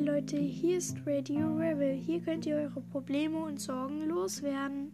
Leute, hier ist Radio Rebel. Hier könnt ihr eure Probleme und Sorgen loswerden.